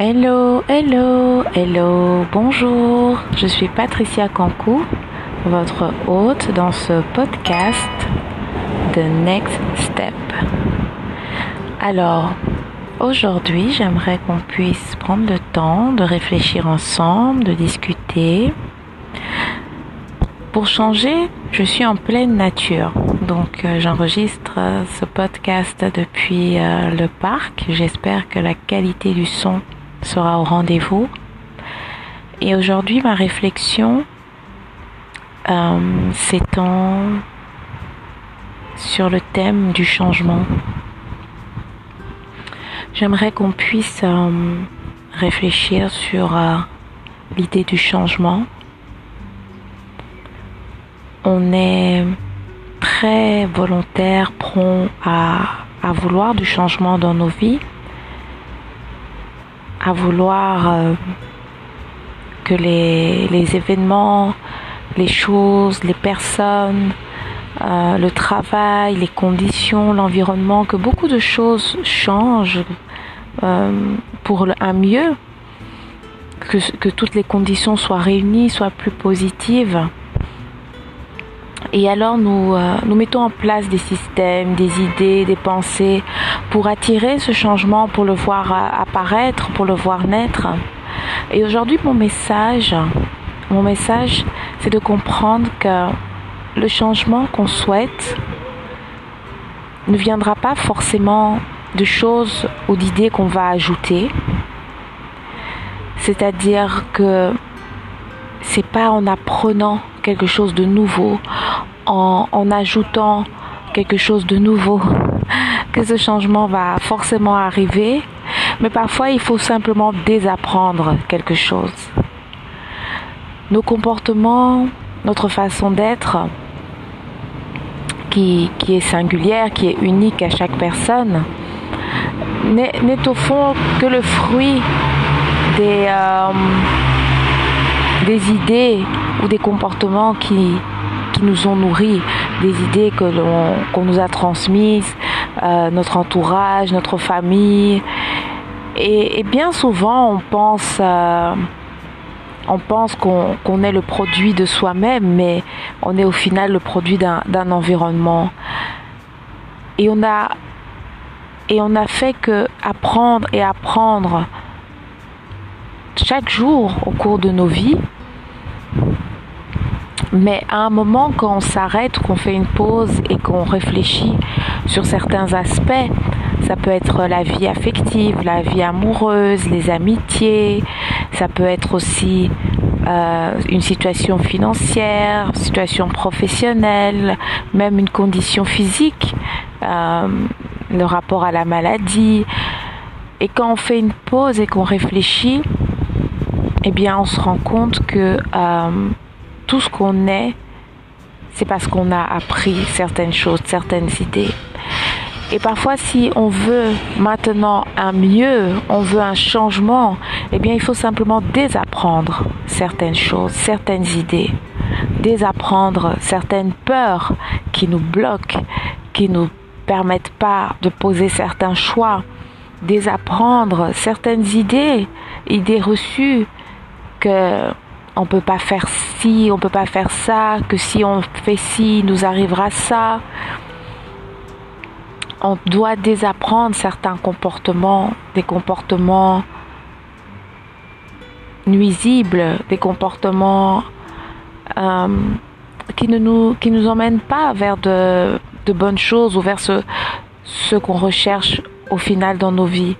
Hello, hello, hello, bonjour. Je suis Patricia Cancou, votre hôte dans ce podcast The Next Step. Alors, aujourd'hui, j'aimerais qu'on puisse prendre le temps de réfléchir ensemble, de discuter. Pour changer, je suis en pleine nature. Donc euh, j'enregistre euh, ce podcast depuis euh, le parc. J'espère que la qualité du son sera au rendez-vous. Et aujourd'hui, ma réflexion s'étend sur le thème du changement. J'aimerais qu'on puisse réfléchir sur l'idée du changement. On est très volontaire, prompt à, à vouloir du changement dans nos vies, à vouloir euh, que les, les, événements, les choses, les personnes, euh, le travail, les conditions, l'environnement, que beaucoup de choses changent euh, pour un mieux, que, que toutes les conditions soient réunies, soient plus positives. Et alors nous, euh, nous mettons en place des systèmes, des idées, des pensées pour attirer ce changement, pour le voir euh, apparaître, pour le voir naître. Et aujourd'hui mon message, mon message, c'est de comprendre que le changement qu'on souhaite ne viendra pas forcément de choses ou d'idées qu'on va ajouter. C'est-à-dire que c'est pas en apprenant quelque chose de nouveau, en, ajoutant quelque chose de nouveau que ce changement va forcément arriver, mais parfois il faut simplement désapprendre quelque chose. Nos comportements, notre façon d'être, qui, est singulière, qui est unique à chaque personne, n'est au fond que le fruit des, euh, des idées ou des comportements qui, nous ont nourris, des idées qu'on nous a transmises, euh, notre entourage, notre famille. Et, bien souvent, on pense, euh, on pense qu'on est le produit de soi-même, mais on est au final le produit d'un environnement. Et on a et on a fait que apprendre et apprendre chaque jour au cours de nos vies mais à un moment, quand on s'arrête, qu'on fait une pause et qu'on réfléchit sur certains aspects, ça peut être la vie affective, la vie amoureuse, les amitiés, ça peut être aussi euh, une situation financière, situation professionnelle, même une condition physique, euh, le rapport à la maladie. Et quand on fait une pause et qu'on réfléchit, eh bien, on se rend compte que euh, tout ce qu'on est, c'est parce qu'on a appris certaines choses, certaines idées. Et parfois, si on veut maintenant un mieux, on veut un changement, eh bien, il faut simplement désapprendre certaines choses, certaines idées, désapprendre certaines peurs qui nous bloquent, qui nous permettent pas de poser certains choix, désapprendre certaines idées, idées reçues que on peut pas faire ci, on peut pas faire ça, que si on fait ci, nous arrivera ça. On doit désapprendre certains comportements, des comportements nuisibles, des comportements euh, qui ne nous qui nous emmènent pas vers de, de bonnes choses ou vers ce, ce qu'on recherche au final dans nos vies.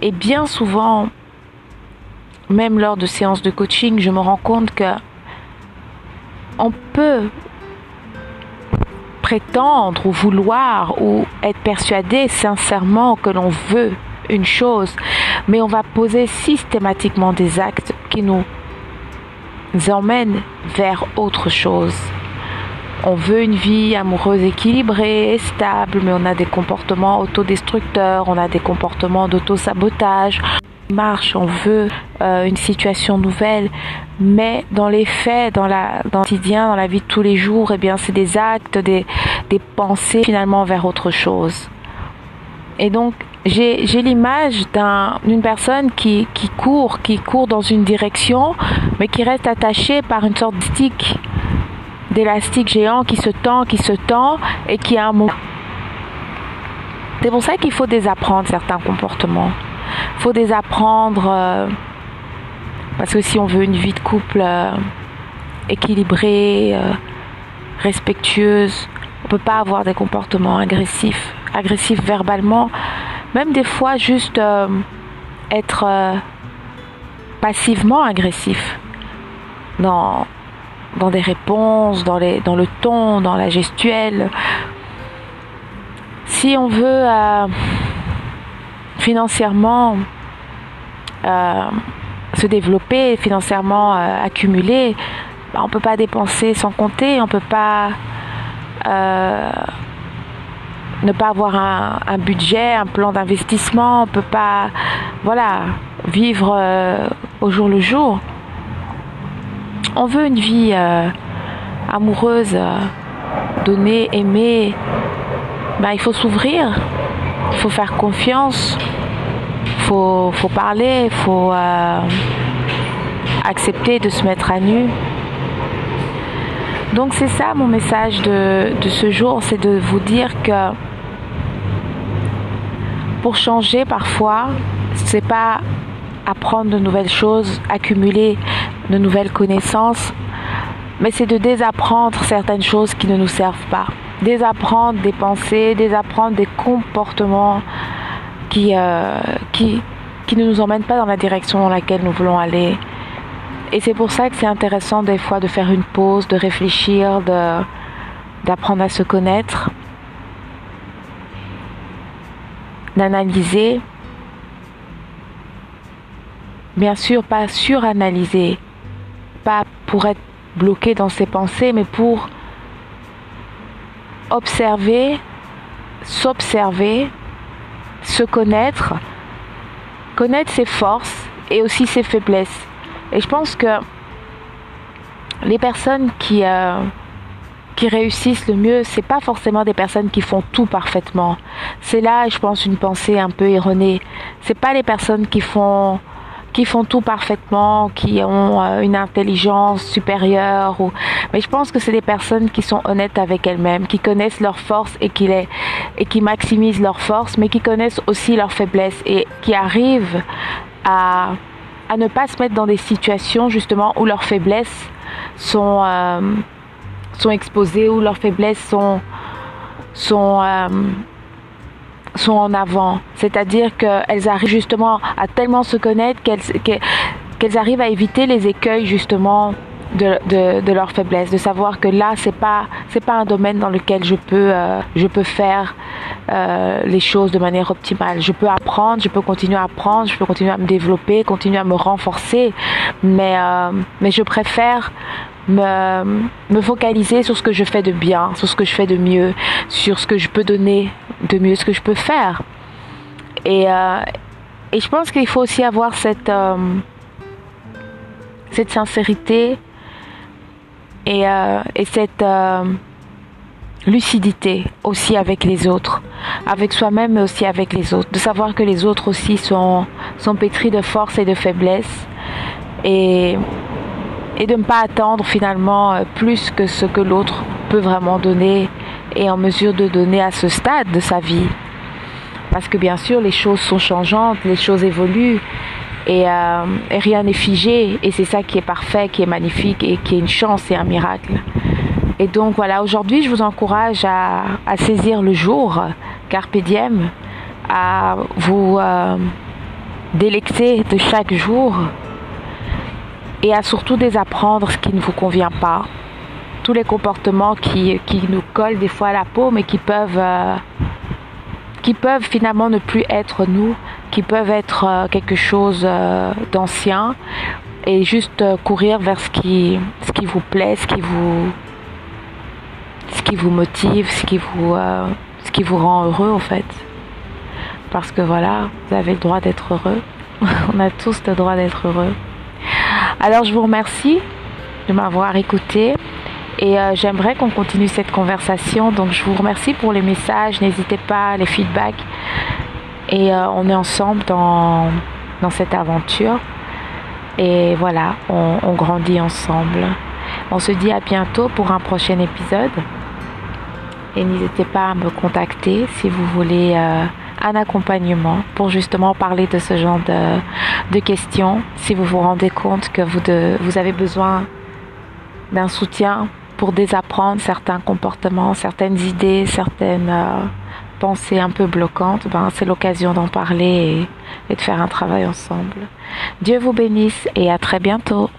Et bien souvent, même lors de séances de coaching, je me rends compte que on peut prétendre ou vouloir ou être persuadé sincèrement que l'on veut une chose, mais on va poser systématiquement des actes qui nous emmènent vers autre chose. On veut une vie amoureuse équilibrée et stable, mais on a des comportements autodestructeurs, on a des comportements d'auto-sabotage, marche, on veut euh, une situation nouvelle, mais dans les faits, dans, la, dans le quotidien, dans la vie de tous les jours, eh bien, c'est des actes, des, des pensées finalement vers autre chose. Et donc, j'ai l'image d'une personne qui, qui, court, qui court dans une direction, mais qui reste attachée par une sorte d'élastique géant qui se tend, qui se tend et qui a un moment. C'est pour ça qu'il faut désapprendre certains comportements. Faut désapprendre euh, parce que si on veut une vie de couple euh, équilibrée, euh, respectueuse, on peut pas avoir des comportements agressifs, agressifs verbalement, même des fois juste euh, être passivement agressif dans, dans des réponses, dans, les, dans le ton, dans la gestuelle. Si on veut euh, financièrement se développer, financièrement accumuler, bah, on ne peut pas dépenser sans compter, on ne peut pas ne pas avoir un, budget, un plan d'investissement, on peut pas, voilà, vivre euh, au jour le jour. On veut une vie euh, amoureuse, euh, donnée, aimée. Ben, il faut s'ouvrir, il faut faire confiance, faut, faut, parler, il faut accepter de se mettre à nu. Donc c'est ça mon message de, de ce jour, c'est de vous dire que pour changer parfois, c'est pas apprendre de nouvelles choses, accumuler de nouvelles connaissances, mais c'est de désapprendre certaines choses qui ne nous servent pas. Désapprendre des pensées, désapprendre des comportements qui, euh, qui, qui ne nous emmènent pas dans la direction dans laquelle nous voulons aller. Et c'est pour ça que c'est intéressant des fois de faire une pause, de réfléchir, de, d'apprendre à se connaître d'analyser, bien sûr pas suranalyser, pas pour être bloqué dans ses pensées, mais pour observer, s'observer, se connaître, connaître ses forces et aussi ses faiblesses. Et je pense que les personnes qui, euh, qui réussissent le mieux, c'est pas forcément des personnes qui font tout parfaitement. C'est là, je pense, une pensée un peu erronée. C'est pas les personnes qui font qui font tout parfaitement, qui ont euh, une intelligence supérieure ou mais je pense que c'est des personnes qui sont honnêtes avec elles-mêmes, qui connaissent leurs forces et qui les et qui maximisent leurs forces, mais qui connaissent aussi leurs faiblesses et qui arrivent à à ne pas se mettre dans des situations justement où leurs faiblesses sont euh, sont exposées, où leurs faiblesses sont, sont, euh, sont en avant. C'est-à-dire qu'elles arrivent justement à tellement se connaître qu'elles qu'elles arrivent à éviter les écueils justement de, de, de, leur faiblesse, de savoir que là c'est pas c'est pas un domaine dans lequel je peux euh, je peux faire euh, les choses de manière optimale. Je peux apprendre, je peux continuer à apprendre, je peux continuer à me développer, continuer à me renforcer, mais euh, mais je préfère me, me focaliser sur ce que je fais de bien, sur ce que je fais de mieux, sur ce que je peux donner de mieux, ce que je peux faire. Et, euh, et je pense qu'il faut aussi avoir cette, euh, cette sincérité et, euh, et cette lucidité aussi avec les autres, avec soi-même mais aussi avec les autres, de savoir que les autres aussi sont, sont pétris de force et de faiblesse. Et et de ne pas attendre finalement euh, plus que ce que l'autre peut vraiment donner et en mesure de donner à ce stade de sa vie. Parce que bien sûr, les choses sont changeantes, les choses évoluent et, euh, et rien n'est figé et c'est ça qui est parfait, qui est magnifique et qui est une chance et un miracle. Et donc voilà, aujourd'hui, je vous encourage à, à, saisir le jour, carpe diem, à vous euh, délecter de chaque jour et à surtout désapprendre ce qui ne vous convient pas. Tous les comportements qui, qui nous collent des fois à la peau, mais qui peuvent, euh, qui peuvent finalement ne plus être nous, qui peuvent être euh, quelque chose euh, d'ancien, et juste courir vers ce qui, ce qui vous plaît, ce qui vous, ce qui vous motive, ce qui vous, ce qui vous rend heureux en fait. Parce que voilà, vous avez le droit d'être heureux. On a tous le droit d'être heureux. Alors je vous remercie de m'avoir écouté et euh, j'aimerais qu'on continue cette conversation. Donc je vous remercie pour les messages, n'hésitez pas, les feedbacks. Et euh, on est ensemble dans, dans cette aventure. Et voilà, on, grandit ensemble. On se dit à bientôt pour un prochain épisode. Et n'hésitez pas à me contacter si vous voulez euh, un accompagnement pour justement parler de ce genre de, de questions. Si vous vous rendez compte que vous, de, vous avez besoin d'un soutien pour désapprendre certains comportements, certaines idées, certaines euh, pensées un peu bloquantes, ben, c'est l'occasion d'en parler et de faire un travail ensemble. Dieu vous bénisse et à très bientôt.